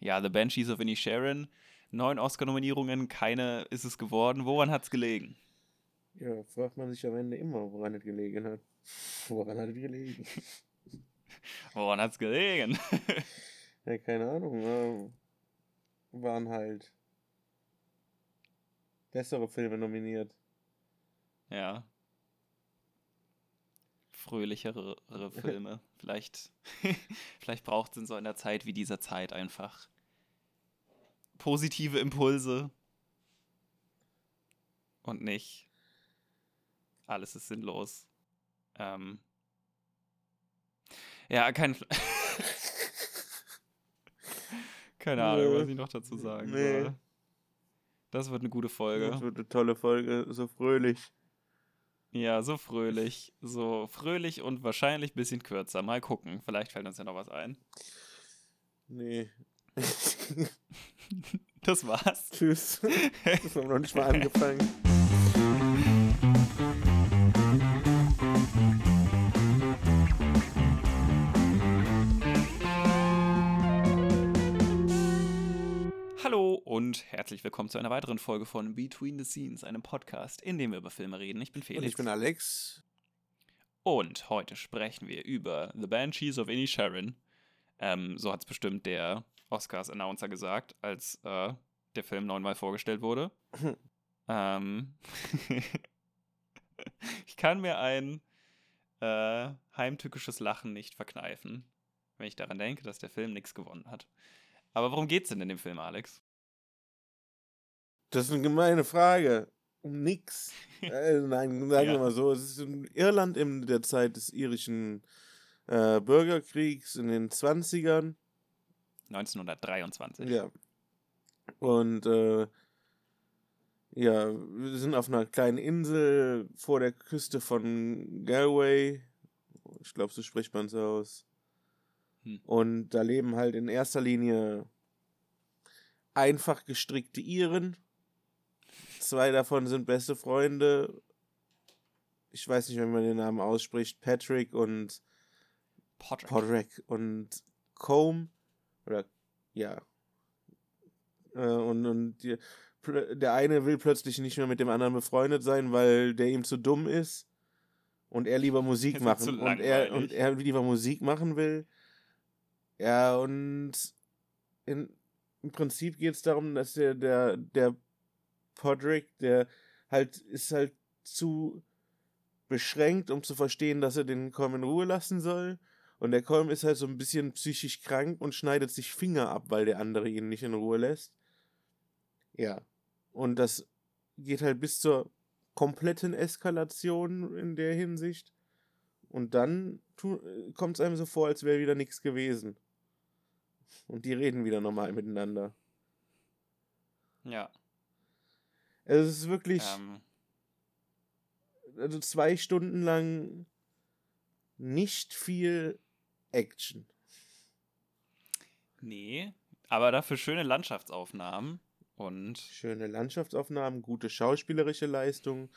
Ja, The Banshees of Inisherin. Neun Oscar-Nominierungen, keine ist es geworden. Woran hat es gelegen? Ja, fragt man sich am Ende immer, woran es gelegen hat. Woran hat es gelegen? woran hat es gelegen? ja, keine Ahnung. Ja, waren halt bessere Filme nominiert. Ja. Fröhlichere Filme. vielleicht vielleicht braucht es in so einer Zeit wie dieser Zeit einfach positive Impulse und nicht alles ist sinnlos. Ähm ja, kein. Keine Ahnung, was ich noch dazu sagen nee. soll. Das wird eine gute Folge. Das wird eine tolle Folge, so fröhlich. Ja, so fröhlich. So fröhlich und wahrscheinlich ein bisschen kürzer. Mal gucken. Vielleicht fällt uns ja noch was ein. Nee. das war's. Tschüss. Das haben wir noch nicht mal angefangen. und herzlich willkommen zu einer weiteren Folge von Between the Scenes, einem Podcast, in dem wir über Filme reden. Ich bin Felix. Und ich bin Alex. Und heute sprechen wir über The Banshees of Inisherin. Ähm, so hat es bestimmt der Oscars-Announcer gesagt, als äh, der Film neunmal vorgestellt wurde. ähm, ich kann mir ein äh, heimtückisches Lachen nicht verkneifen, wenn ich daran denke, dass der Film nichts gewonnen hat. Aber worum geht's denn in dem Film, Alex? Das ist eine gemeine Frage. Um nix. äh, nein, sagen ja. wir mal so. Es ist in Irland in der Zeit des irischen äh, Bürgerkriegs in den 20ern. 1923. Ja. Und äh, ja, wir sind auf einer kleinen Insel vor der Küste von Galway. Ich glaube, so spricht man es aus. Hm. Und da leben halt in erster Linie einfach gestrickte Iren Zwei davon sind beste Freunde. Ich weiß nicht, wie man den Namen ausspricht. Patrick und Podrick. Podrick und Combe. Oder ja. Äh, und, und die, der eine will plötzlich nicht mehr mit dem anderen befreundet sein, weil der ihm zu dumm ist und er lieber Musik machen und er und er lieber Musik machen will. Ja, und in, im Prinzip geht es darum, dass der, der, der Podrick, der halt ist halt zu beschränkt, um zu verstehen, dass er den Colm in Ruhe lassen soll. Und der Colm ist halt so ein bisschen psychisch krank und schneidet sich Finger ab, weil der andere ihn nicht in Ruhe lässt. Ja. Und das geht halt bis zur kompletten Eskalation in der Hinsicht. Und dann kommt es einem so vor, als wäre wieder nichts gewesen. Und die reden wieder normal miteinander. Ja. Es ist wirklich. Ähm. Also zwei Stunden lang nicht viel Action. Nee, aber dafür schöne Landschaftsaufnahmen und. Schöne Landschaftsaufnahmen, gute schauspielerische Leistung.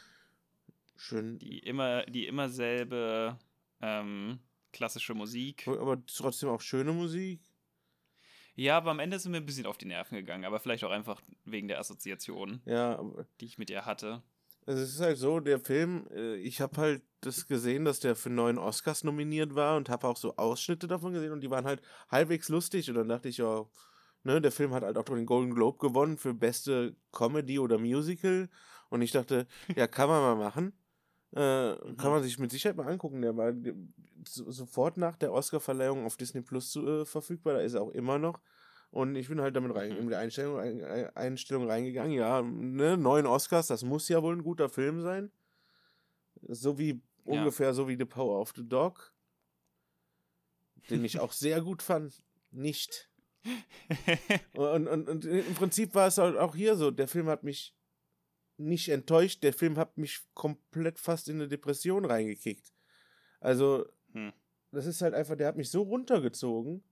Schön. Die immer, die immer selbe ähm, klassische Musik. Aber trotzdem auch schöne Musik. Ja, aber am Ende sind wir ein bisschen auf die Nerven gegangen, aber vielleicht auch einfach wegen der Assoziation, ja, die ich mit ihr hatte. Es ist halt so, der Film, äh, ich habe halt das gesehen, dass der für neun Oscars nominiert war und habe auch so Ausschnitte davon gesehen und die waren halt halbwegs lustig und dann dachte ich, ja, ne, der Film hat halt auch den Golden Globe gewonnen für beste Comedy oder Musical und ich dachte, ja, kann man mal machen. Äh, mhm. Kann man sich mit Sicherheit mal angucken. Der war sofort nach der Oscar-Verleihung auf Disney Plus zu, äh, verfügbar. Da ist er auch immer noch. Und ich bin halt damit rein, mhm. in die Einstellung, Einstellung reingegangen. Ja, ne, neun Oscars, das muss ja wohl ein guter Film sein. So wie, ja. ungefähr so wie The Power of the Dog. Den ich auch sehr gut fand. Nicht. und, und, und im Prinzip war es halt auch hier so. Der Film hat mich nicht enttäuscht. Der Film hat mich komplett fast in eine Depression reingekickt. Also, hm. das ist halt einfach, der hat mich so runtergezogen.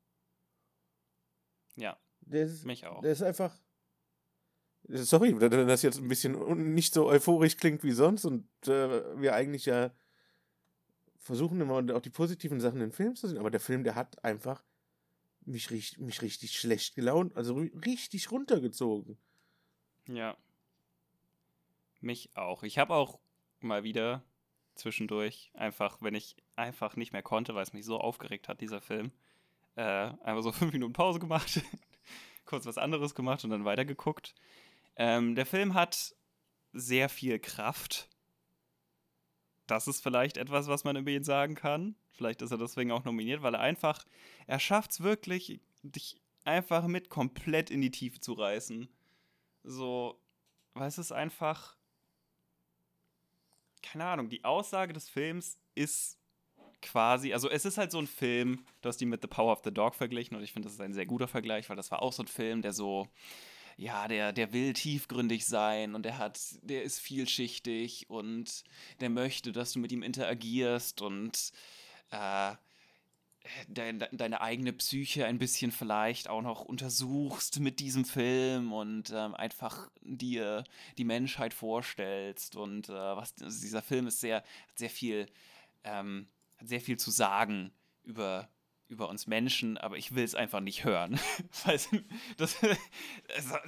Ja. Der ist, mich auch. Der ist einfach. Sorry, wenn das jetzt ein bisschen nicht so euphorisch klingt wie sonst und äh, wir eigentlich ja versuchen immer auch die positiven Sachen in Film zu sehen, aber der Film, der hat einfach mich, richtig, mich richtig schlecht gelaunt, also richtig runtergezogen. Ja. Mich auch. Ich habe auch mal wieder zwischendurch einfach, wenn ich einfach nicht mehr konnte, weil es mich so aufgeregt hat, dieser Film, äh, einfach so fünf Minuten Pause gemacht, kurz was anderes gemacht und dann weitergeguckt. Ähm, der Film hat sehr viel Kraft. Das ist vielleicht etwas, was man über ihn sagen kann. Vielleicht ist er deswegen auch nominiert, weil er einfach, er schafft es wirklich, dich einfach mit komplett in die Tiefe zu reißen. So, weil es ist einfach, keine Ahnung, die Aussage des Films ist quasi, also es ist halt so ein Film, du hast die mit The Power of the Dog verglichen und ich finde, das ist ein sehr guter Vergleich, weil das war auch so ein Film, der so, ja, der, der will tiefgründig sein und der hat, der ist vielschichtig und der möchte, dass du mit ihm interagierst und äh, de, de, deine eigene Psyche ein bisschen vielleicht auch noch untersuchst mit diesem Film und ähm, einfach dir die Menschheit vorstellst und äh, was dieser Film ist sehr, hat sehr viel, ähm, hat sehr viel zu sagen über über uns Menschen, aber ich will es einfach nicht hören. das,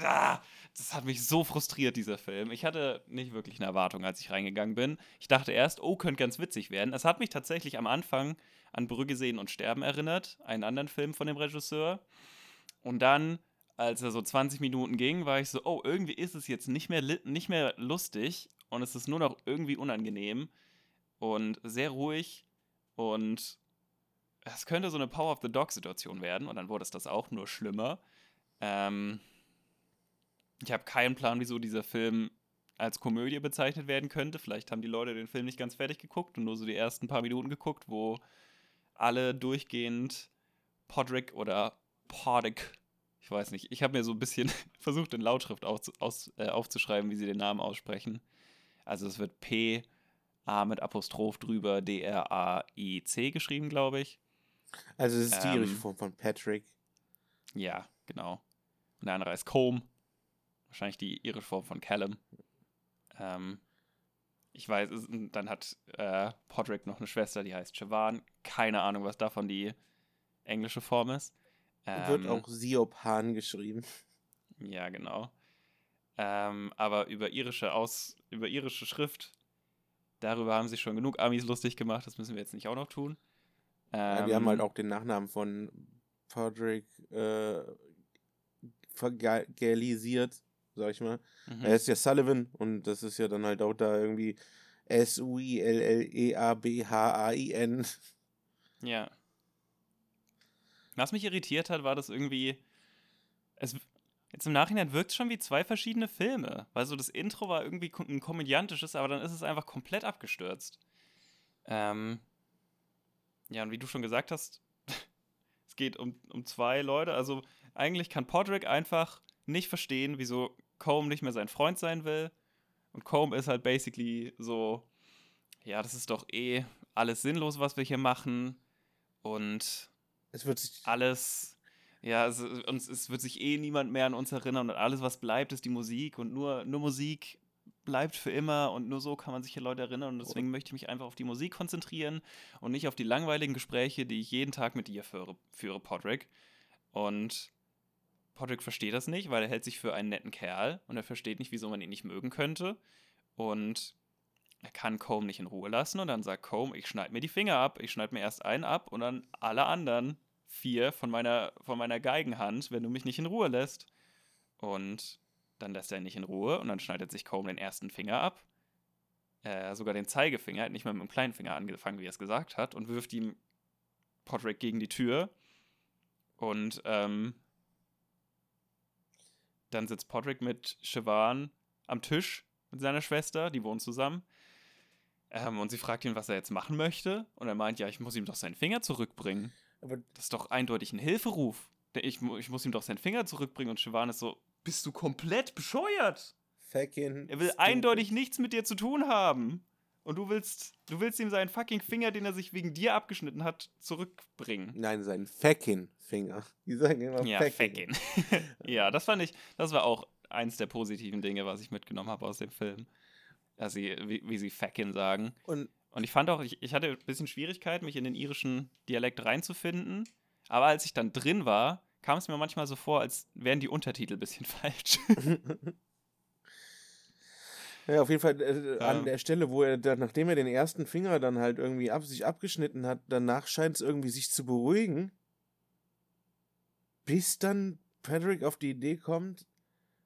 ah, das, hat mich so frustriert, dieser Film. Ich hatte nicht wirklich eine Erwartung, als ich reingegangen bin. Ich dachte erst, oh, könnte ganz witzig werden. Es hat mich tatsächlich am Anfang an Brügge sehen und sterben erinnert, einen anderen Film von dem Regisseur. Und dann, als er so 20 Minuten ging, war ich so, oh, irgendwie ist es jetzt nicht mehr, nicht mehr lustig und es ist nur noch irgendwie unangenehm und sehr ruhig und es könnte so eine Power of the Dog-Situation werden und dann wurde es das auch nur schlimmer. Ähm, ich habe keinen Plan, wieso dieser Film als Komödie bezeichnet werden könnte. Vielleicht haben die Leute den Film nicht ganz fertig geguckt und nur so die ersten paar Minuten geguckt, wo alle durchgehend Podrick oder Podrick, ich weiß nicht, ich habe mir so ein bisschen versucht, in Lautschrift aus, aus, äh, aufzuschreiben, wie sie den Namen aussprechen. Also es wird P, A mit Apostroph drüber, D-R-A-I-C geschrieben, glaube ich. Also es ist die ähm, irische Form von Patrick. Ja, genau. Und der andere ist Combe. Wahrscheinlich die irische Form von Callum. Ähm, ich weiß, es, dann hat äh, Podrick noch eine Schwester, die heißt Siobhan. Keine Ahnung, was davon die englische Form ist. Ähm, Wird auch Siobhan geschrieben. Ja, genau. Ähm, aber über irische Aus, über irische Schrift, darüber haben sich schon genug Amis lustig gemacht, das müssen wir jetzt nicht auch noch tun. Ja, wir haben halt ähm, auch den Nachnamen von Podrick äh, vergalisiert, sag ich mal. Mhm. Er ist ja Sullivan und das ist ja dann halt auch da irgendwie S-U-I-L-L-E-A-B-H-A-I-N. Ja. Was mich irritiert hat, war das irgendwie. Es, jetzt im Nachhinein wirkt es schon wie zwei verschiedene Filme. Weil so das Intro war irgendwie ein komödiantisches, aber dann ist es einfach komplett abgestürzt. Ähm, ja, und wie du schon gesagt hast, es geht um, um zwei Leute. Also eigentlich kann Podrick einfach nicht verstehen, wieso Combe nicht mehr sein Freund sein will. Und Combe ist halt basically so, ja, das ist doch eh alles sinnlos, was wir hier machen. Und es wird sich alles, ja, es, uns, es wird sich eh niemand mehr an uns erinnern und alles, was bleibt, ist die Musik und nur, nur Musik bleibt für immer und nur so kann man sich hier Leute erinnern und deswegen möchte ich mich einfach auf die Musik konzentrieren und nicht auf die langweiligen Gespräche, die ich jeden Tag mit dir führe, führe Podrick. Und Podrick versteht das nicht, weil er hält sich für einen netten Kerl und er versteht nicht, wieso man ihn nicht mögen könnte. Und er kann Combe nicht in Ruhe lassen und dann sagt Combe, ich schneide mir die Finger ab, ich schneide mir erst einen ab und dann alle anderen vier von meiner, von meiner Geigenhand, wenn du mich nicht in Ruhe lässt. Und dann lässt er ihn nicht in Ruhe und dann schneidet sich Combe den ersten Finger ab. Äh, sogar den Zeigefinger, hat nicht mal mit dem kleinen Finger angefangen, wie er es gesagt hat, und wirft ihm Podrick gegen die Tür. Und ähm, dann sitzt Podrick mit Siobhan am Tisch mit seiner Schwester, die wohnen zusammen. Ähm, und sie fragt ihn, was er jetzt machen möchte. Und er meint, ja, ich muss ihm doch seinen Finger zurückbringen. Aber das ist doch eindeutig ein Hilferuf. Ich, ich muss ihm doch seinen Finger zurückbringen. Und Siobhan ist so, bist du komplett bescheuert? Fucking er will stupid. eindeutig nichts mit dir zu tun haben. Und du willst, du willst ihm seinen fucking Finger, den er sich wegen dir abgeschnitten hat, zurückbringen. Nein, seinen fucking Finger. Die sagen immer ja, fucking. ja, das fand ich, das war auch eins der positiven Dinge, was ich mitgenommen habe aus dem Film. Also, wie, wie sie fucking sagen. Und, und ich fand auch, ich, ich hatte ein bisschen Schwierigkeit, mich in den irischen Dialekt reinzufinden. Aber als ich dann drin war, kam es mir manchmal so vor, als wären die Untertitel ein bisschen falsch. ja, auf jeden Fall äh, an ja. der Stelle, wo er, dann, nachdem er den ersten Finger dann halt irgendwie ab, sich abgeschnitten hat, danach scheint es irgendwie sich zu beruhigen. Bis dann Patrick auf die Idee kommt,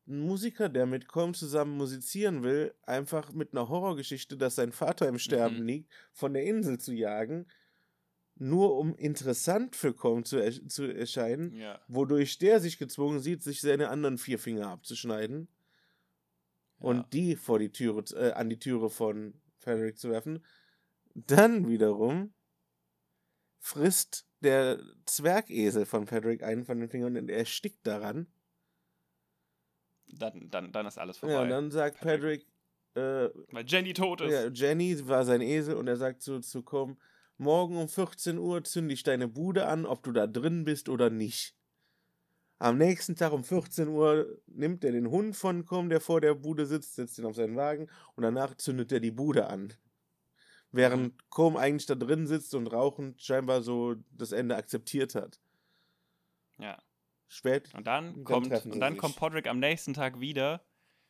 ein Musiker, der mit Colm zusammen musizieren will, einfach mit einer Horrorgeschichte, dass sein Vater im Sterben mhm. liegt, von der Insel zu jagen, nur um interessant für Colm zu, er zu erscheinen, ja. wodurch der sich gezwungen sieht, sich seine anderen vier Finger abzuschneiden ja. und die vor die Türe, äh, an die Türe von Frederick zu werfen. Dann wiederum frisst der Zwergesel von Frederick einen von den Fingern und er erstickt daran. Dann, dann, dann ist alles vorbei. Ja, und dann sagt Patrick, Patrick äh, weil Jenny tot ist. Ja, Jenny war sein Esel und er sagt zu, zu Com, morgen um 14 Uhr zünde ich deine Bude an, ob du da drin bist oder nicht. Am nächsten Tag um 14 Uhr nimmt er den Hund von Com, der vor der Bude sitzt, setzt ihn auf seinen Wagen und danach zündet er die Bude an. Während mhm. Com eigentlich da drin sitzt und rauchend scheinbar so das Ende akzeptiert hat. Ja. Spät. Und dann, dann kommt, und dann kommt Podrick am nächsten Tag wieder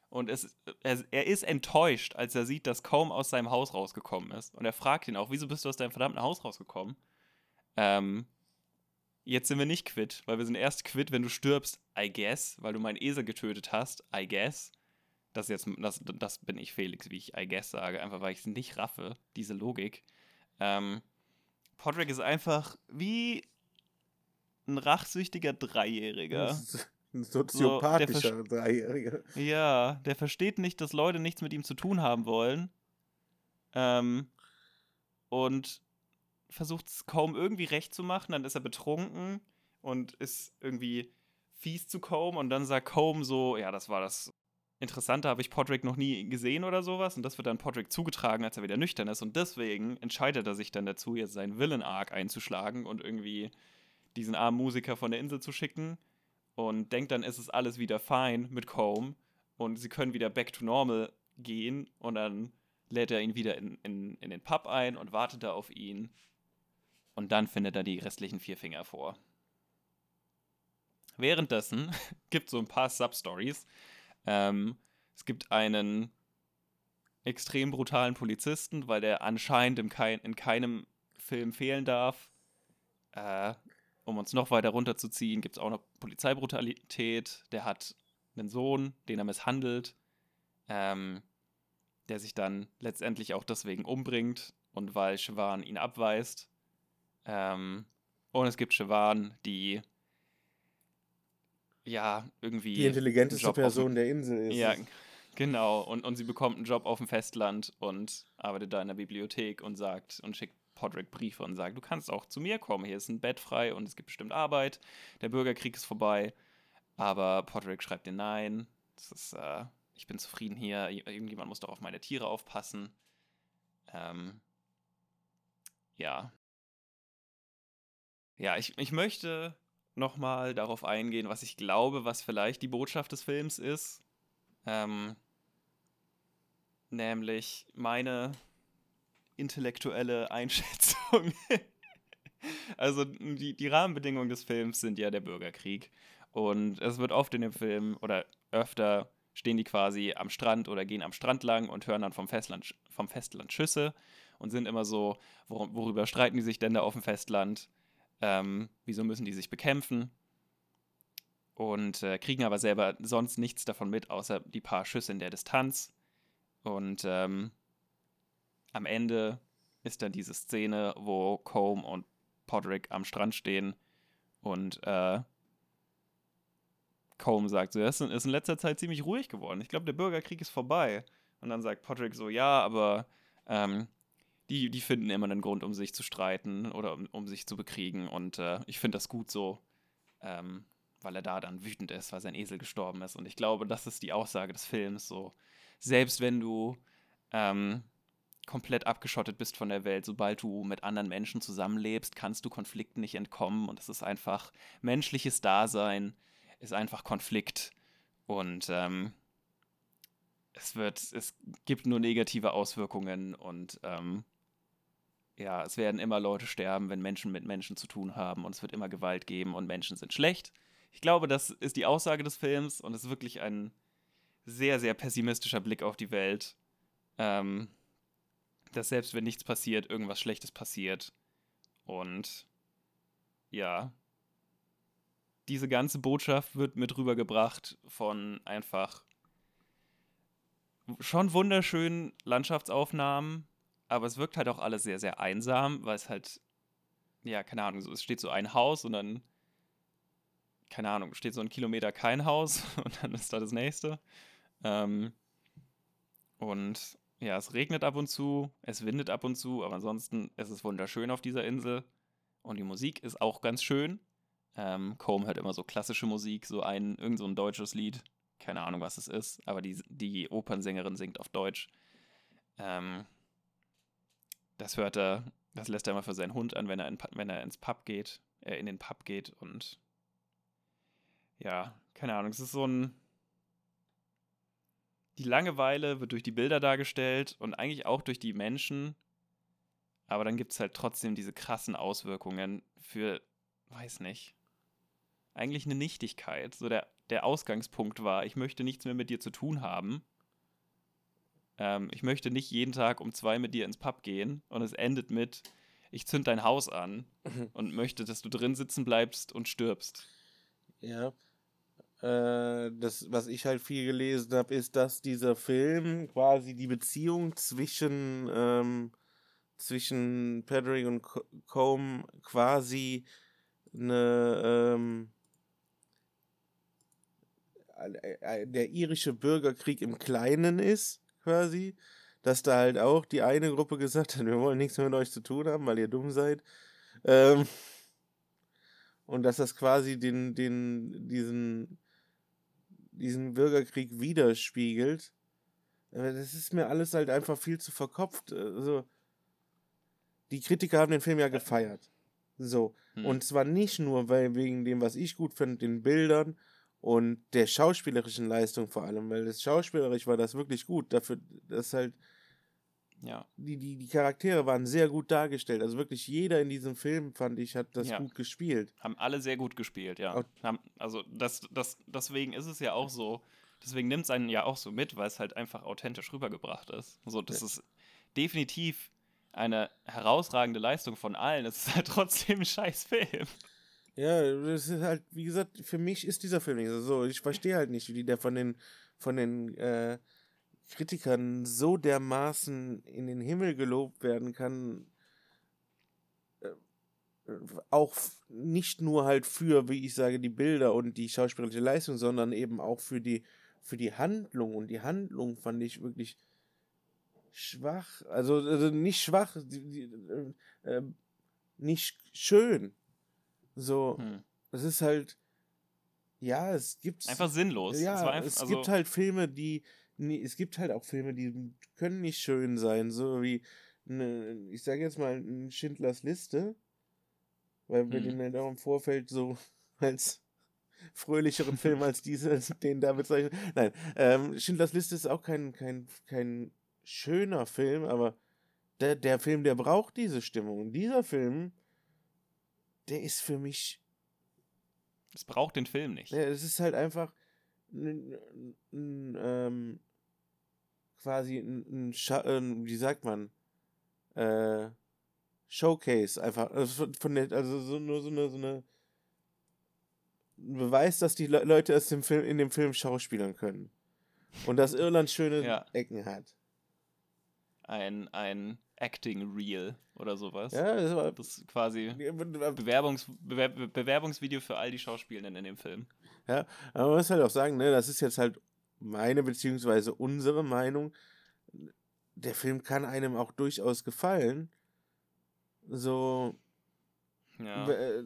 und es, er, er, ist enttäuscht, als er sieht, dass kaum aus seinem Haus rausgekommen ist. Und er fragt ihn auch, wieso bist du aus deinem verdammten Haus rausgekommen? Ähm, jetzt sind wir nicht quitt, weil wir sind erst quitt, wenn du stirbst, I guess, weil du meinen Esel getötet hast, I guess. Das, jetzt, das, das bin ich Felix, wie ich I guess sage, einfach weil ich es nicht raffe, diese Logik. Ähm, Podrick ist einfach wie ein rachsüchtiger Dreijähriger. Ein soziopathischer so, Dreijähriger. Ja, der versteht nicht, dass Leute nichts mit ihm zu tun haben wollen. Ähm, und versucht es kaum irgendwie recht zu machen. Dann ist er betrunken und ist irgendwie fies zu Combe. Und dann sagt Combe so: Ja, das war das Interessante, habe ich Podrick noch nie gesehen oder sowas. Und das wird dann Podrick zugetragen, als er wieder nüchtern ist. Und deswegen entscheidet er sich dann dazu, jetzt seinen Villain-Arc einzuschlagen und irgendwie diesen armen Musiker von der Insel zu schicken und denkt dann, ist es alles wieder fein mit Combe und sie können wieder back to normal gehen und dann lädt er ihn wieder in, in, in den Pub ein und wartet da auf ihn und dann findet er die restlichen vier Finger vor. Währenddessen gibt es so ein paar Substories. Ähm, es gibt einen extrem brutalen Polizisten, weil der anscheinend in, kein, in keinem Film fehlen darf. Äh, um uns noch weiter runterzuziehen, gibt es auch noch Polizeibrutalität. Der hat einen Sohn, den er misshandelt, ähm, der sich dann letztendlich auch deswegen umbringt und weil Siobhan ihn abweist. Ähm, und es gibt Siobhan, die ja irgendwie. Die intelligenteste Person der Insel ist. Ja, genau. Und, und sie bekommt einen Job auf dem Festland und arbeitet da in der Bibliothek und sagt und schickt Podrick Briefe und sagt, du kannst auch zu mir kommen, hier ist ein Bett frei und es gibt bestimmt Arbeit, der Bürgerkrieg ist vorbei. Aber Podrick schreibt dir nein, das ist, äh, ich bin zufrieden hier, irgendjemand muss doch auf meine Tiere aufpassen. Ähm, ja. Ja, ich, ich möchte nochmal darauf eingehen, was ich glaube, was vielleicht die Botschaft des Films ist. Ähm, nämlich meine intellektuelle Einschätzung. also die, die Rahmenbedingungen des Films sind ja der Bürgerkrieg. Und es wird oft in dem Film oder öfter stehen die quasi am Strand oder gehen am Strand lang und hören dann vom Festland, vom Festland Schüsse und sind immer so, wor worüber streiten die sich denn da auf dem Festland? Ähm, wieso müssen die sich bekämpfen? Und äh, kriegen aber selber sonst nichts davon mit, außer die paar Schüsse in der Distanz. Und ähm, am Ende ist dann diese Szene, wo Combe und Podrick am Strand stehen und äh, Combe sagt so, es ist in letzter Zeit ziemlich ruhig geworden. Ich glaube, der Bürgerkrieg ist vorbei. Und dann sagt Podrick so, ja, aber ähm, die, die finden immer einen Grund, um sich zu streiten oder um, um sich zu bekriegen. Und äh, ich finde das gut so, ähm, weil er da dann wütend ist, weil sein Esel gestorben ist. Und ich glaube, das ist die Aussage des Films. So, selbst wenn du ähm, komplett abgeschottet bist von der Welt. Sobald du mit anderen Menschen zusammenlebst, kannst du Konflikten nicht entkommen. Und es ist einfach menschliches Dasein, ist einfach Konflikt. Und ähm, es wird, es gibt nur negative Auswirkungen und ähm, ja, es werden immer Leute sterben, wenn Menschen mit Menschen zu tun haben und es wird immer Gewalt geben und Menschen sind schlecht. Ich glaube, das ist die Aussage des Films und es ist wirklich ein sehr, sehr pessimistischer Blick auf die Welt. Ähm, dass selbst wenn nichts passiert, irgendwas Schlechtes passiert. Und ja, diese ganze Botschaft wird mit rübergebracht von einfach schon wunderschönen Landschaftsaufnahmen, aber es wirkt halt auch alles sehr, sehr einsam, weil es halt, ja, keine Ahnung, es steht so ein Haus und dann, keine Ahnung, steht so ein Kilometer kein Haus und dann ist da das nächste. Ähm, und ja, es regnet ab und zu, es windet ab und zu, aber ansonsten ist es wunderschön auf dieser Insel. Und die Musik ist auch ganz schön. Ähm, Combe hört immer so klassische Musik, so ein, irgend so ein deutsches Lied. Keine Ahnung, was es ist, aber die, die Opernsängerin singt auf Deutsch. Ähm, das hört er, das lässt er immer für seinen Hund an, wenn er, in, wenn er ins Pub geht, äh, in den Pub geht und ja, keine Ahnung, es ist so ein. Die Langeweile wird durch die Bilder dargestellt und eigentlich auch durch die Menschen. Aber dann gibt es halt trotzdem diese krassen Auswirkungen für, weiß nicht, eigentlich eine Nichtigkeit. So der, der Ausgangspunkt war, ich möchte nichts mehr mit dir zu tun haben. Ähm, ich möchte nicht jeden Tag um zwei mit dir ins Pub gehen und es endet mit, ich zünd dein Haus an und möchte, dass du drin sitzen bleibst und stirbst. Ja. Äh, das, was ich halt viel gelesen habe, ist, dass dieser Film quasi die Beziehung zwischen, ähm, zwischen Patrick und Combe quasi eine, ähm, der irische Bürgerkrieg im Kleinen ist, quasi. Dass da halt auch die eine Gruppe gesagt hat, wir wollen nichts mehr mit euch zu tun haben, weil ihr dumm seid. Ähm, und dass das quasi den, den, diesen, diesen Bürgerkrieg widerspiegelt. Das ist mir alles halt einfach viel zu verkopft. Also, die Kritiker haben den Film ja gefeiert. So. Hm. Und zwar nicht nur weil wegen dem, was ich gut finde, den Bildern und der schauspielerischen Leistung vor allem, weil das schauspielerisch war das wirklich gut. Dafür, dass halt ja. die, die, die Charaktere waren sehr gut dargestellt. Also wirklich jeder in diesem Film, fand ich, hat das ja. gut gespielt. Haben alle sehr gut gespielt, ja. Haben, also das, das, deswegen ist es ja auch so, deswegen nimmt es einen ja auch so mit, weil es halt einfach authentisch rübergebracht ist. So, das ja. ist definitiv eine herausragende Leistung von allen. Es ist halt trotzdem ein scheiß Film. Ja, das ist halt, wie gesagt, für mich ist dieser Film nicht so. Ich verstehe halt nicht, wie der von den, von den äh, Kritikern so dermaßen in den Himmel gelobt werden kann. Äh, auch nicht nur halt für, wie ich sage, die Bilder und die schauspielerische Leistung, sondern eben auch für die, für die Handlung. Und die Handlung fand ich wirklich schwach. Also, also nicht schwach, die, die, äh, äh nicht schön. So, hm. es ist halt, ja, es gibt. Einfach sinnlos. Ja, es, einfach, es also gibt halt Filme, die, es gibt halt auch Filme, die können nicht schön sein, so wie, eine, ich sage jetzt mal, ein Schindlers Liste, weil wir hm. den halt auch im Vorfeld so als fröhlicheren Film als diese, den da bezeichnen. Nein, ähm, Schindlers Liste ist auch kein, kein, kein schöner Film, aber der, der Film, der braucht diese Stimmung. Und dieser Film der ist für mich. Es braucht den Film nicht. Ja, es ist halt einfach ein, ein, ähm, quasi ein, ein, wie sagt man, äh, Showcase einfach, also von der, also so, nur so eine, so eine Beweis, dass die Le Leute aus dem Film, in dem Film schauspielern können. Und dass Irland schöne ja. Ecken hat. Ein, ein Acting Reel oder sowas. Ja, das war. Das ist quasi Bewerbungs, Bewerb, Bewerbungsvideo für all die Schauspielenden in dem Film. Ja, aber man muss halt auch sagen, ne, das ist jetzt halt meine beziehungsweise unsere Meinung. Der Film kann einem auch durchaus gefallen. So. Ja. Äh,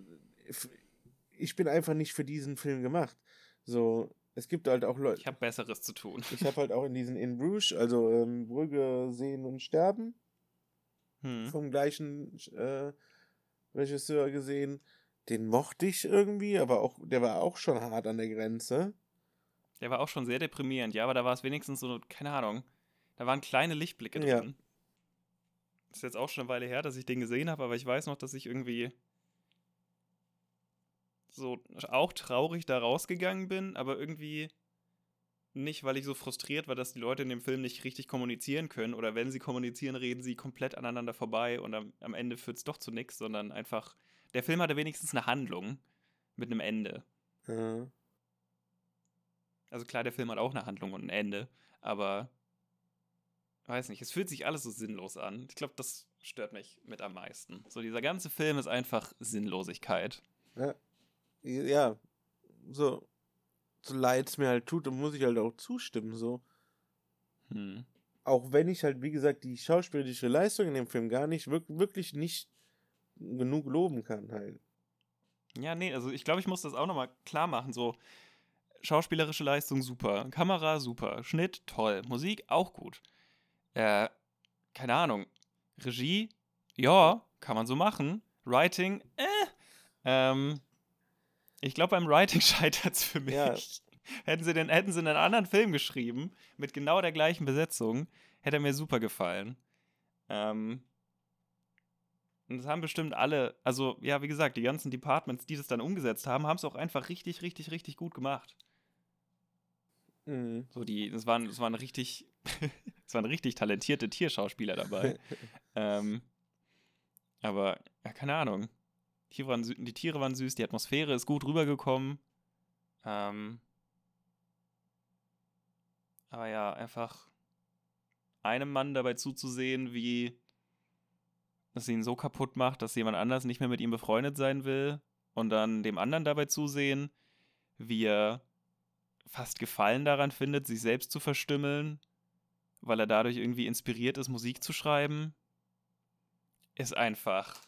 ich bin einfach nicht für diesen Film gemacht. So, es gibt halt auch Leute. Ich habe Besseres zu tun. Ich habe halt auch in diesen In Bruges, also ähm, Brügge sehen und sterben, hm. vom gleichen äh, Regisseur gesehen. Den mochte ich irgendwie, aber auch, der war auch schon hart an der Grenze. Der war auch schon sehr deprimierend, ja, aber da war es wenigstens so, keine Ahnung, da waren kleine Lichtblicke drin. Ja. Ist jetzt auch schon eine Weile her, dass ich den gesehen habe, aber ich weiß noch, dass ich irgendwie so auch traurig da rausgegangen bin, aber irgendwie nicht, weil ich so frustriert war, dass die Leute in dem Film nicht richtig kommunizieren können oder wenn sie kommunizieren, reden sie komplett aneinander vorbei und am, am Ende führt es doch zu nichts, sondern einfach, der Film hatte wenigstens eine Handlung mit einem Ende. Ja. Also klar, der Film hat auch eine Handlung und ein Ende, aber weiß nicht, es fühlt sich alles so sinnlos an. Ich glaube, das stört mich mit am meisten. So dieser ganze Film ist einfach Sinnlosigkeit. Ja, ja so, so leid es mir halt tut, dann muss ich halt auch zustimmen, so. Hm. Auch wenn ich halt, wie gesagt, die schauspielerische Leistung in dem Film gar nicht, wirklich nicht genug loben kann halt. Ja, nee, also ich glaube, ich muss das auch nochmal klar machen, so schauspielerische Leistung super, Kamera super, Schnitt toll, Musik auch gut. Äh, keine Ahnung, Regie, ja, kann man so machen. Writing, äh, ähm, ich glaube, beim Writing scheitert es für mich. Ja. Hätten sie, den, hätten sie einen anderen Film geschrieben, mit genau der gleichen Besetzung, hätte er mir super gefallen. Ähm, und das haben bestimmt alle, also ja, wie gesagt, die ganzen Departments, die das dann umgesetzt haben, haben es auch einfach richtig, richtig, richtig gut gemacht. Mhm. So die, es waren, es waren richtig, es waren richtig talentierte Tierschauspieler dabei. ähm, aber, ja, keine Ahnung. Die, waren, sü- die Tiere waren süß, die Atmosphäre ist gut rübergekommen. Ähm, aber ja, einfach einem Mann dabei zuzusehen, wie es ihn so kaputt macht, dass jemand anders nicht mehr mit ihm befreundet sein will. Und dann dem anderen dabei zusehen, wie er fast Gefallen daran findet, sich selbst zu verstümmeln, weil er dadurch irgendwie inspiriert ist, Musik zu schreiben, ist einfach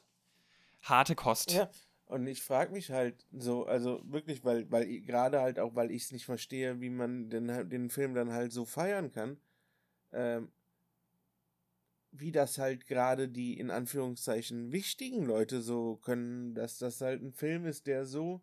harte Kost. Ja, und ich frage mich halt so, also wirklich, weil, weil gerade halt auch, weil ich es nicht verstehe, wie man den, halt- den Film dann halt so feiern kann, ähm, wie das halt gerade die in Anführungszeichen wichtigen Leute so können, dass das halt ein Film ist, der so,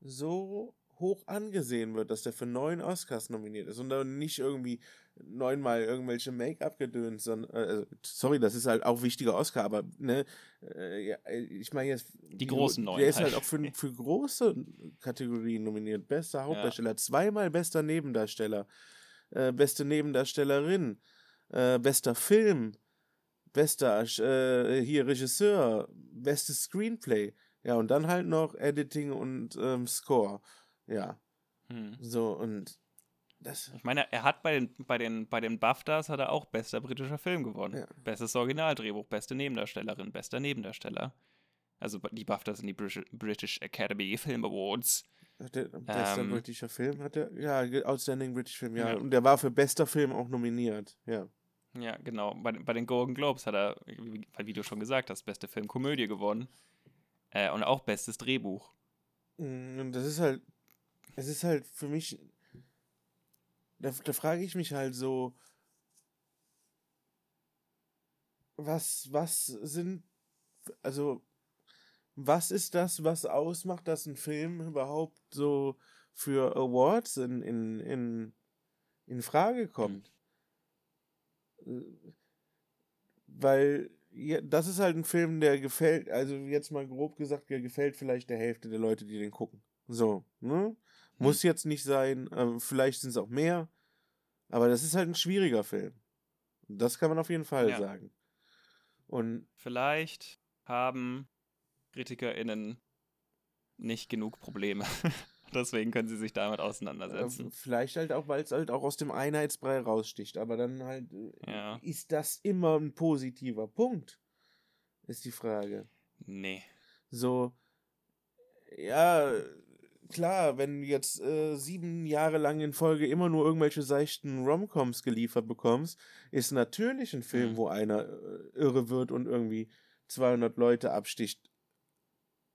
so hoch angesehen wird, dass der für neun Oscars nominiert ist und dann nicht irgendwie neunmal irgendwelche Make-up-Gedöns, sondern, äh, also, sorry, das ist halt auch wichtiger Oscar, aber ne, äh, ja, ich meine jetzt Die großen neun Der ist halt. halt auch für, für große Kategorien nominiert. Bester Hauptdarsteller, zweimal bester Nebendarsteller, äh, beste Nebendarstellerin, äh, bester Film, bester äh, hier Regisseur, bestes Screenplay. Ja, und dann halt noch Editing und ähm, Score. Ja, Hm. so und das. Ich meine, er hat bei den, bei den, bei den BAFTAs hat er auch bester britischer Film gewonnen. Ja. Bestes Originaldrehbuch, beste Nebendarstellerin, bester Nebendarsteller. Also die BAFTAs sind die British, British Academy Film Awards. Der bester Ähm. britischer Film? Hat er? Ja, Outstanding British Film, ja. Ja. Und der war für bester Film auch nominiert. Ja. Ja, genau. Bei, den- bei den Golden Globes hat er, wie, wie du schon gesagt hast, beste Film Komödie gewonnen. Äh, und auch bestes Drehbuch. Mm, das ist halt, es ist halt für mich, da, da frage ich mich halt so, was, was sind, also, was ist das, was ausmacht, dass ein Film überhaupt so für Awards in, in, in, in Frage kommt? Äh, Weil ja, das ist halt ein Film, der gefällt, also jetzt mal grob gesagt, der gefällt vielleicht der Hälfte der Leute, die den gucken. So, ne? Muss jetzt nicht sein, äh, vielleicht sind es auch mehr, aber das ist halt ein schwieriger Film. Das kann man auf jeden Fall Ja. sagen. Und Vielleicht haben KritikerInnen nicht genug Probleme. Deswegen können sie sich damit auseinandersetzen. vielleicht halt auch, weil es halt auch aus dem Einheitsbrei raussticht, aber dann halt, äh, Ja. ist das immer ein positiver Punkt? Ist die Frage. Nee. So, ja, klar, wenn du jetzt äh, sieben Jahre lang in Folge immer nur irgendwelche seichten Romcoms geliefert bekommst, ist natürlich ein Film, Mhm. wo einer äh, irre wird und irgendwie 200 Leute absticht,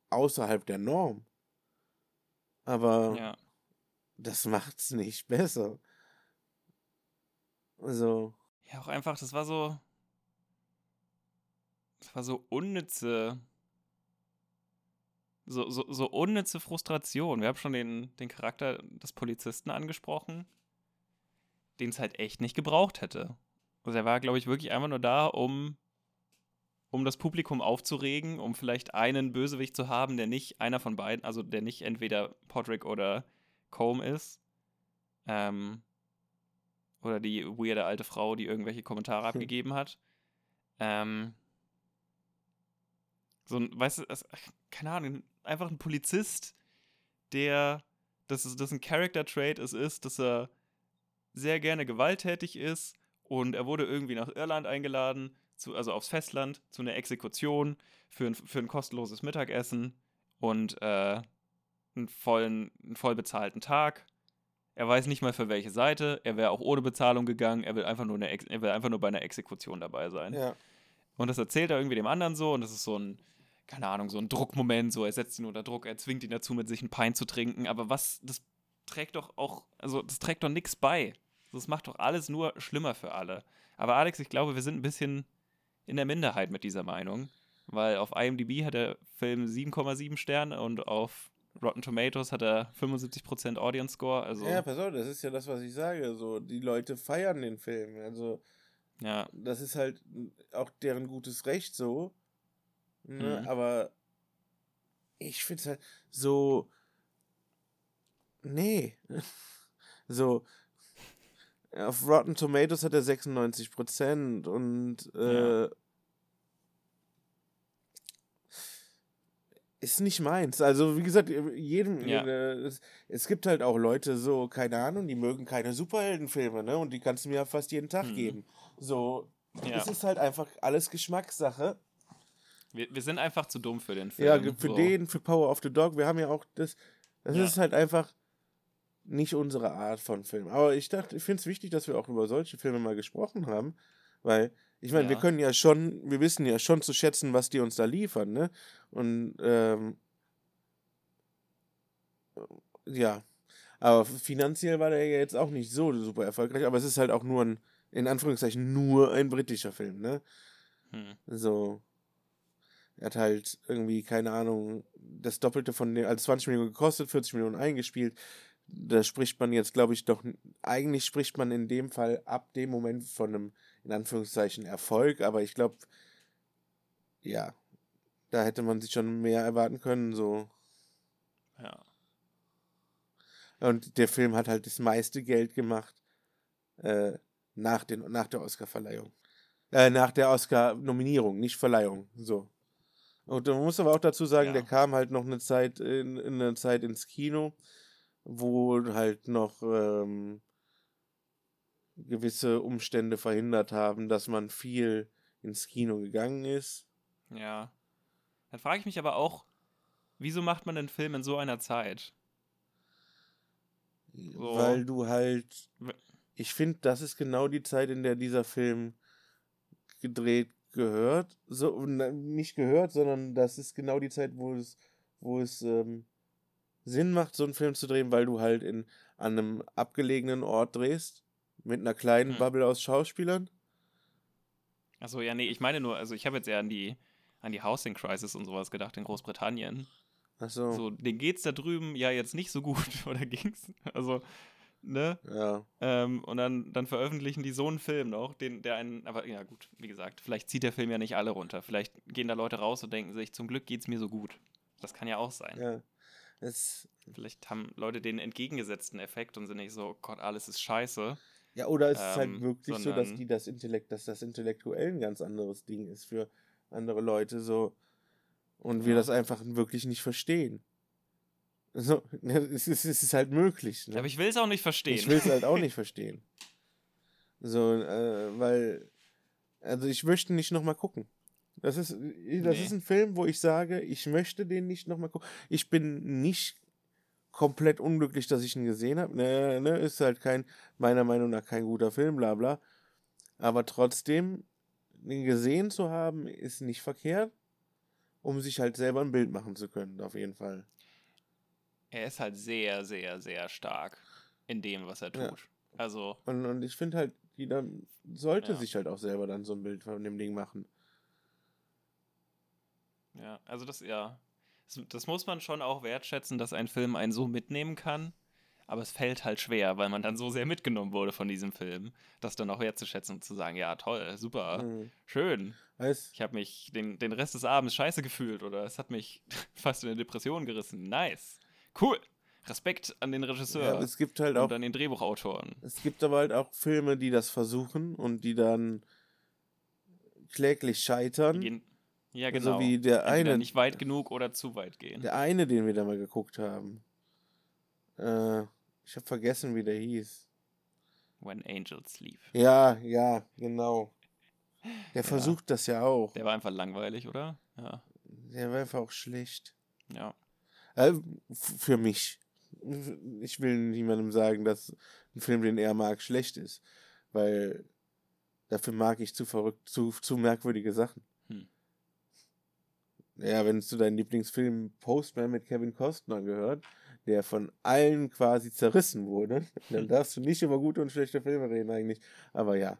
außerhalb der Norm. Aber Ja. das macht's nicht besser. Also, Ja, auch einfach, das war so. Das war so unnütze. So, so, so unnütze Frustration. Wir haben schon den, den Charakter des Polizisten angesprochen, den es halt echt nicht gebraucht hätte. Also er war, glaube ich, wirklich einfach nur da, um um das Publikum aufzuregen, um vielleicht einen Bösewicht zu haben, der nicht einer von beiden, also der nicht entweder Podrick oder Combe ist. Ähm, oder die weirde alte Frau, die irgendwelche Kommentare hm. abgegeben hat. Ähm, so ein, weißt du, keine Ahnung, einfach ein Polizist, der, dass das ein Character-Trait ist, ist, dass er sehr gerne gewalttätig ist und er wurde irgendwie nach Irland eingeladen, zu, also aufs Festland, zu einer Exekution für ein, für ein kostenloses Mittagessen und äh, einen, vollen, einen voll bezahlten Tag. Er weiß nicht mal für welche Seite. Er wäre auch ohne Bezahlung gegangen. Er will einfach nur, eine er will einfach nur bei einer Exekution dabei sein. Ja. Und das erzählt er irgendwie dem anderen so und das ist so ein, keine Ahnung, so ein Druckmoment, so er setzt ihn unter Druck, er zwingt ihn dazu, mit sich einen Pein zu trinken. Aber was, das trägt doch auch, also das trägt doch nichts bei. Das macht doch alles nur schlimmer für alle. Aber Alex, ich glaube, wir sind ein bisschen in der Minderheit mit dieser Meinung, weil auf IMDb hat der Film 7,7 Sterne und auf Rotten Tomatoes hat er 75% Audience Score. Also ja, pass auf, das ist ja das, was ich sage. So, die Leute feiern den Film. Also, ja. das ist halt auch deren gutes Recht so. Ne? Mhm. Aber ich finde es halt so. Nee. so. Auf Rotten Tomatoes hat er 96% und äh, ja. ist nicht meins. Also, wie gesagt, jedem, ja. äh, es, es, gibt halt auch Leute, so, keine Ahnung, die mögen keine Superheldenfilme, ne? Und die kannst du mir ja fast jeden Tag hm. geben. So, ja. es ist halt einfach alles Geschmackssache. Wir, wir sind einfach zu dumm für den Film. Ja, für so. den, für Power of the Dog. Wir haben ja auch das. Das ja. ist halt einfach nicht unsere Art von Film. Aber ich dachte, ich finde es wichtig, dass wir auch über solche Filme mal gesprochen haben, weil ich meine, ja. wir können ja schon, wir wissen ja schon zu schätzen, was die uns da liefern, ne? Und ähm, ja, aber finanziell war der ja jetzt auch nicht so super erfolgreich, aber es ist halt auch nur ein, in Anführungszeichen, nur ein britischer Film, ne? Hm. So. Er hat halt irgendwie, keine Ahnung, das Doppelte von dem, als 20 Millionen gekostet, 40 Millionen eingespielt. Da spricht man jetzt, glaube ich, doch, eigentlich spricht man in dem Fall ab dem Moment von einem in Anführungszeichen Erfolg, aber ich glaube, ja, da hätte man sich schon mehr erwarten können, so. Ja. Und der Film hat halt das meiste Geld gemacht äh, nach, den, nach der Oscar-Verleihung. Äh, nach der Oscar-Nominierung, nicht Verleihung, so. Und man muss aber auch dazu sagen, ja. der kam halt noch eine Zeit in, in eine Zeit ins Kino, wo halt noch ähm, gewisse Umstände verhindert haben, dass man viel ins Kino gegangen ist. Ja. Dann frage ich mich aber auch, wieso macht man den Film in so einer Zeit? So. Weil du halt. Ich finde, das ist genau die Zeit, in der dieser Film gedreht gehört. So, nicht gehört, sondern das ist genau die Zeit, wo es, wo es ähm, Sinn macht, so einen Film zu drehen, weil du halt in, an einem abgelegenen Ort drehst mit einer kleinen hm. Bubble aus Schauspielern? Achso, ja, nee, ich meine nur, also ich habe jetzt eher an die, an die Housing Crisis und sowas gedacht in Großbritannien. Achso. So, denen geht's da drüben ja jetzt nicht so gut, oder ging's? Also, ne? Ja. Ähm, und dann, dann veröffentlichen die so einen Film noch, den, der einen, aber ja gut, wie gesagt, vielleicht zieht der Film ja nicht alle runter. Vielleicht gehen da Leute raus und denken sich, zum Glück geht's mir so gut. Das kann ja auch sein. Ja. Es Vielleicht haben Leute den entgegengesetzten Effekt und sind nicht so, oh Gott, alles ist scheiße. Ja, oder ist es halt ähm, halt wirklich so, dass die das Intellekt, dass das intellektuell ein ganz anderes Ding ist für andere Leute so und ja. wir das einfach wirklich nicht verstehen. So, es ist, es ist halt möglich. Ne? Aber ich will es auch nicht verstehen. Ich will es halt auch nicht verstehen. So, äh, weil, also ich möchte nicht nochmal gucken. Das ist, das nee. ist ein Film, wo ich sage, ich möchte den nicht nochmal gucken. Ich bin nicht komplett unglücklich, dass ich ihn gesehen habe. Ne, ne, ist halt kein, meiner Meinung nach kein guter Film, bla bla. Aber trotzdem, ihn gesehen zu haben, ist nicht verkehrt, um sich halt selber ein Bild machen zu können, auf jeden Fall. Er ist halt sehr, sehr, sehr stark in dem, was er tut. Ja. Also. Und, und ich finde halt, jeder sollte ja. sich halt auch selber dann so ein Bild von dem Ding machen. Ja, also das, ja, das muss man schon auch wertschätzen, dass ein Film einen so mitnehmen kann. Aber es fällt halt schwer, weil man dann so sehr mitgenommen wurde von diesem Film, das dann auch wertzuschätzen und zu sagen, ja, toll, super, mhm. schön. Was? Ich habe mich den, den Rest des Abends scheiße gefühlt oder es hat mich fast in eine Depression gerissen. Nice. Cool. Respekt an den Regisseur Ja, es gibt halt auch, und an den Drehbuchautoren. es gibt aber halt auch Filme, die das versuchen und die dann kläglich scheitern. gehen, ja, So genau. wie der Entweder eine- nicht weit genug oder zu weit gehen. Der eine, den wir da mal geguckt haben. Äh, ich habe vergessen, wie der hieß. When Angels Sleep. Ja, ja, genau. Der versucht das ja auch. Der war einfach langweilig, oder? Ja. Der war einfach auch schlecht. Ja. Äh, f- für mich. Ich will niemandem sagen, dass ein Film, den er mag, schlecht ist. Weil dafür mag ich zu verrückt, zu, zu merkwürdige Sachen. Hm. Ja, wenn es zu deinem Lieblingsfilm Postman mit Kevin Costner gehört, der von allen quasi zerrissen wurde, dann darfst du nicht über gute und schlechte Filme reden eigentlich. Aber ja.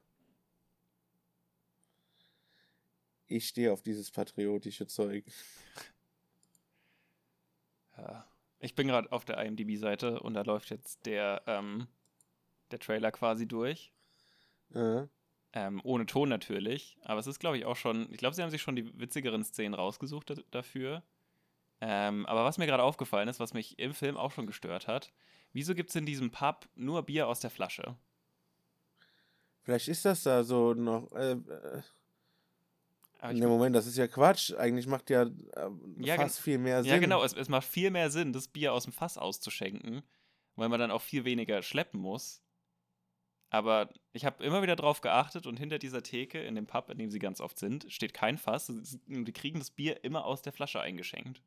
Ich stehe auf dieses patriotische Zeug. ja. Ich bin gerade auf der IMDb-Seite und da läuft jetzt der, ähm, der Trailer quasi durch. Äh. Ähm, ohne Ton natürlich. Aber es ist, glaube ich, auch schon. Ich glaube, sie haben sich schon die witzigeren Szenen rausgesucht da, dafür. Ähm, aber was mir gerade aufgefallen ist, was mich im Film auch schon gestört hat, wieso gibt es in diesem Pub nur Bier aus der Flasche? Vielleicht ist das da so noch. Äh, äh, Aber ich, ne, Moment, das ist ja Quatsch. Eigentlich macht ja, äh, Ja, fast viel mehr Sinn. ja, genau. Es, es macht viel mehr Sinn, das Bier aus dem Fass auszuschenken, weil man dann auch viel weniger schleppen muss. Aber ich habe immer wieder drauf geachtet und hinter dieser Theke in dem Pub, in dem sie ganz oft sind, steht kein Fass. Die kriegen das Bier immer aus der Flasche eingeschenkt.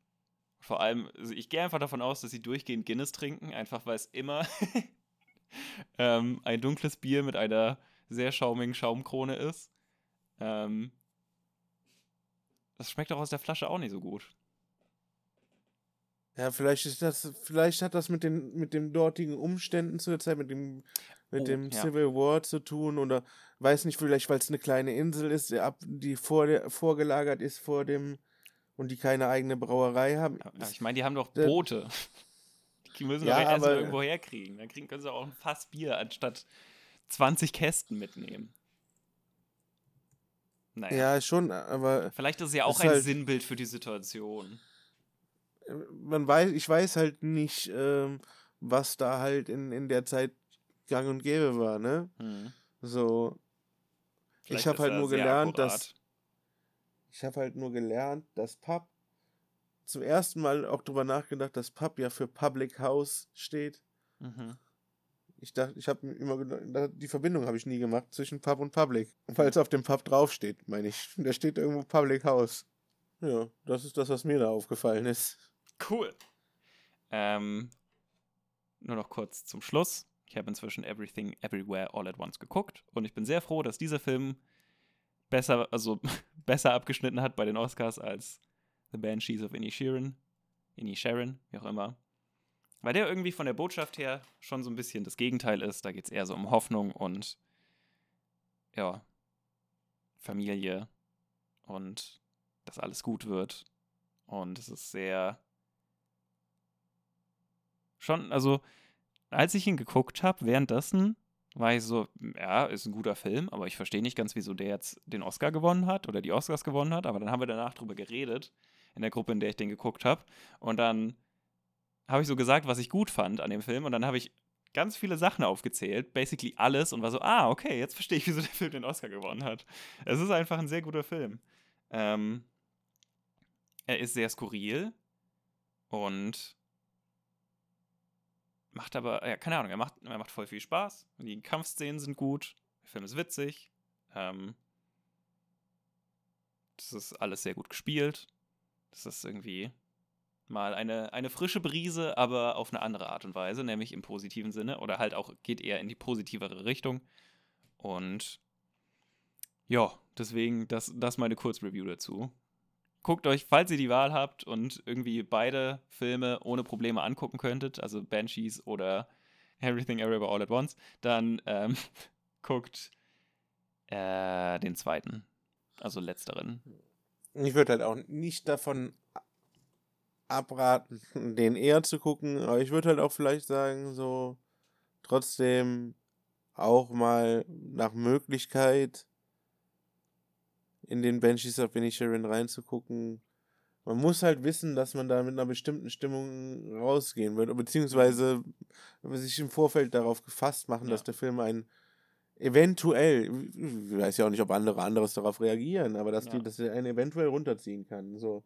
Vor allem, also ich gehe einfach davon aus, dass sie durchgehend Guinness trinken, einfach weil es immer ähm, ein dunkles Bier mit einer sehr schaumigen Schaumkrone ist. Ähm, das schmeckt auch aus der Flasche auch nicht so gut. Ja, vielleicht ist das, vielleicht hat das mit den, mit den dortigen Umständen zu der Zeit, mit dem, mit Oh, dem ja. Civil War zu tun oder weiß nicht, vielleicht, weil es eine kleine Insel ist, die, vor der, vorgelagert ist vor dem und die keine eigene Brauerei haben. Ja, ich meine, die haben doch Boote. Die müssen Ja, doch aber- irgendwo herkriegen. Dann kriegen, können sie auch ein Fass Bier anstatt 20 Kästen mitnehmen. Naja. ja, schon, aber Vielleicht ist es ja auch ein halt- Sinnbild für die Situation. man weiß, ich weiß halt nicht, ähm, was da halt in, in der Zeit gang und gäbe war, ne? Hm. So, Vielleicht ich habe halt nur gelernt, dass akkurat. Ich habe halt nur gelernt, dass Pub zum ersten Mal auch drüber nachgedacht, dass Pub ja für Public House steht. Mhm. Ich dachte, ich habe immer gedacht, die Verbindung habe ich nie gemacht zwischen Pub und Public. Weil es auf dem Pub draufsteht, meine ich. Da steht irgendwo Public House. Ja, das ist das, was mir da aufgefallen ist. Cool. Ähm, nur noch kurz zum Schluss. Ich habe inzwischen Everything Everywhere All at Once geguckt und ich bin sehr froh, dass dieser Film besser, also besser abgeschnitten hat bei den Oscars als The Banshees of Inisherin. Inisherin, wie auch immer. Weil der irgendwie von der Botschaft her schon so ein bisschen das Gegenteil ist. Da geht es eher so um Hoffnung und ja, Familie und dass alles gut wird. Und es ist sehr schon, also als ich ihn geguckt habe, währenddessen war ich so, ja, ist ein guter Film, aber ich verstehe nicht ganz, wieso der jetzt den Oscar gewonnen hat oder die Oscars gewonnen hat. Aber dann haben wir danach drüber geredet, in der Gruppe, in der ich den geguckt habe. Und dann habe ich so gesagt, was ich gut fand an dem Film. Und dann habe ich ganz viele Sachen aufgezählt, basically alles, und war so, ah, okay, jetzt verstehe ich, wieso der Film den Oscar gewonnen hat. Es ist einfach ein sehr guter Film. Ähm, er ist sehr skurril und macht aber, ja, keine Ahnung, er macht, er macht voll viel Spaß. Die Kampfszenen sind gut, der Film ist witzig. Ähm, das ist alles sehr gut gespielt. Das ist irgendwie mal eine, eine frische Brise, aber auf eine andere Art und Weise, nämlich im positiven Sinne. Oder halt auch geht eher in die positivere Richtung. Und ja, deswegen, das, das meine Kurzreview dazu. Guckt euch, falls ihr die Wahl habt und irgendwie beide Filme ohne Probleme angucken könntet, also Banshees oder Everything Everywhere All at Once, dann ähm, guckt äh, den zweiten, also letzteren. Ich würde halt auch nicht davon abraten, den eher zu gucken, aber ich würde halt auch vielleicht sagen, so trotzdem auch mal nach Möglichkeit in den Banshees of Inisherin reinzugucken. Man muss halt wissen, dass man da mit einer bestimmten Stimmung rausgehen wird, beziehungsweise sich im Vorfeld darauf gefasst machen, ja. dass der Film ein eventuell, ich weiß ja auch nicht, ob andere anderes darauf reagieren, aber dass, ja. die, dass er einen eventuell runterziehen kann. So.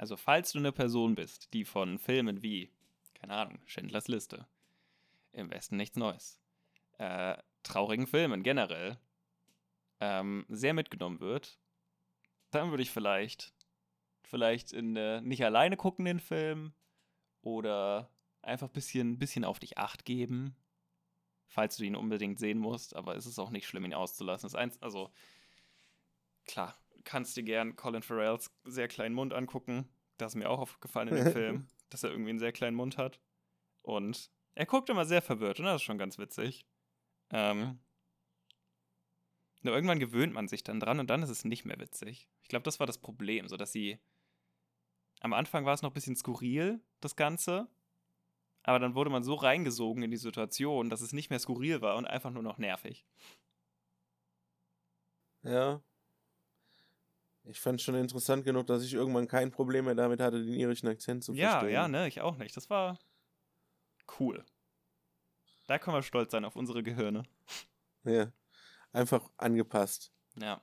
Also, falls du eine Person bist, die von Filmen wie, keine Ahnung, Schindlers Liste, im Westen nichts Neues, äh, traurigen Filmen generell, ähm, sehr mitgenommen wird, dann würde ich vielleicht, vielleicht in äh, nicht alleine gucken den Film oder einfach ein bisschen, bisschen auf dich acht geben, falls du ihn unbedingt sehen musst, aber es ist auch nicht schlimm, ihn auszulassen. Das eins, also, klar, kannst dir gern Colin Farrells sehr kleinen Mund angucken. Das ist mir auch aufgefallen in dem Film, dass er irgendwie einen sehr kleinen Mund hat. Und er guckt immer sehr verwirrt und das ist schon ganz witzig. Ähm, nur irgendwann gewöhnt man sich dann dran und dann ist es nicht mehr witzig. Ich glaube, das war das Problem, so dass sie. Am Anfang war es noch ein bisschen skurril, das Ganze. Aber dann wurde man so reingesogen in die Situation, dass es nicht mehr skurril war und einfach nur noch nervig. Ja. Ich fand es schon interessant genug, dass ich irgendwann kein Problem mehr damit hatte, den irischen Akzent zu ja, verstehen. Ja, ja, ne, ich auch nicht. Das war cool. Da können wir stolz sein auf unsere Gehirne. Ja. Einfach angepasst. Ja.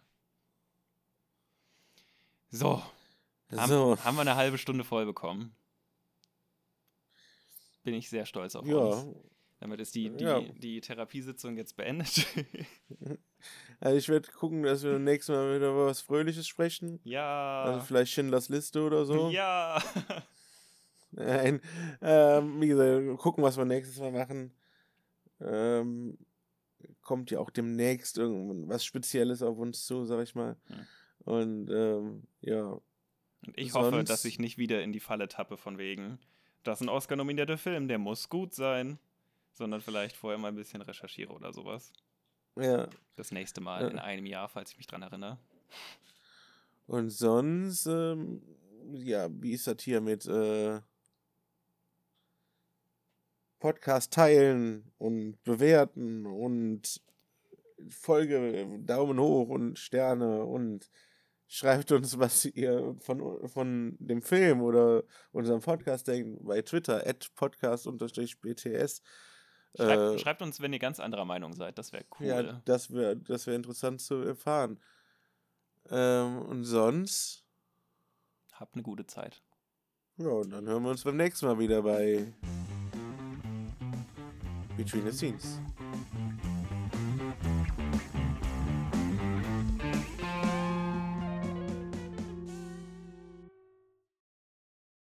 So. so. Haben, haben wir eine halbe Stunde voll bekommen bin ich sehr stolz auf ja. uns. Damit ist die, die, ja. die Therapiesitzung jetzt beendet. also ich werde gucken, dass wir nächstes Mal wieder über was Fröhliches sprechen. Ja. Also vielleicht Schindlers Liste oder so. Ja. Nein. Ähm, wie gesagt, gucken, was wir nächstes Mal machen. Ähm, kommt ja auch demnächst irgendwas Spezielles auf uns zu, sag ich mal. Hm. Und ähm, ja. Und ich Sonst... hoffe, dass ich nicht wieder in die Falle tappe von wegen das ist ein Oscar-nominierter Film, der muss gut sein, sondern vielleicht vorher mal ein bisschen recherchiere oder sowas. Ja. Das nächste Mal ja. in einem Jahr, falls ich mich dran erinnere. Und sonst, ähm, ja, wie ist das hier mit äh, Podcast teilen und bewerten und Folge Daumen hoch und Sterne und Schreibt uns, was ihr von, von dem Film oder unserem Podcast denkt, bei Twitter, at podcast-bts. Schreibt, äh, schreibt, uns, wenn ihr ganz anderer Meinung seid, das wäre cool. Ja, das wäre das wär interessant zu erfahren. Ähm, und sonst. Habt eine gute Zeit. Ja, und dann hören wir uns beim nächsten Mal wieder bei Between the Scenes.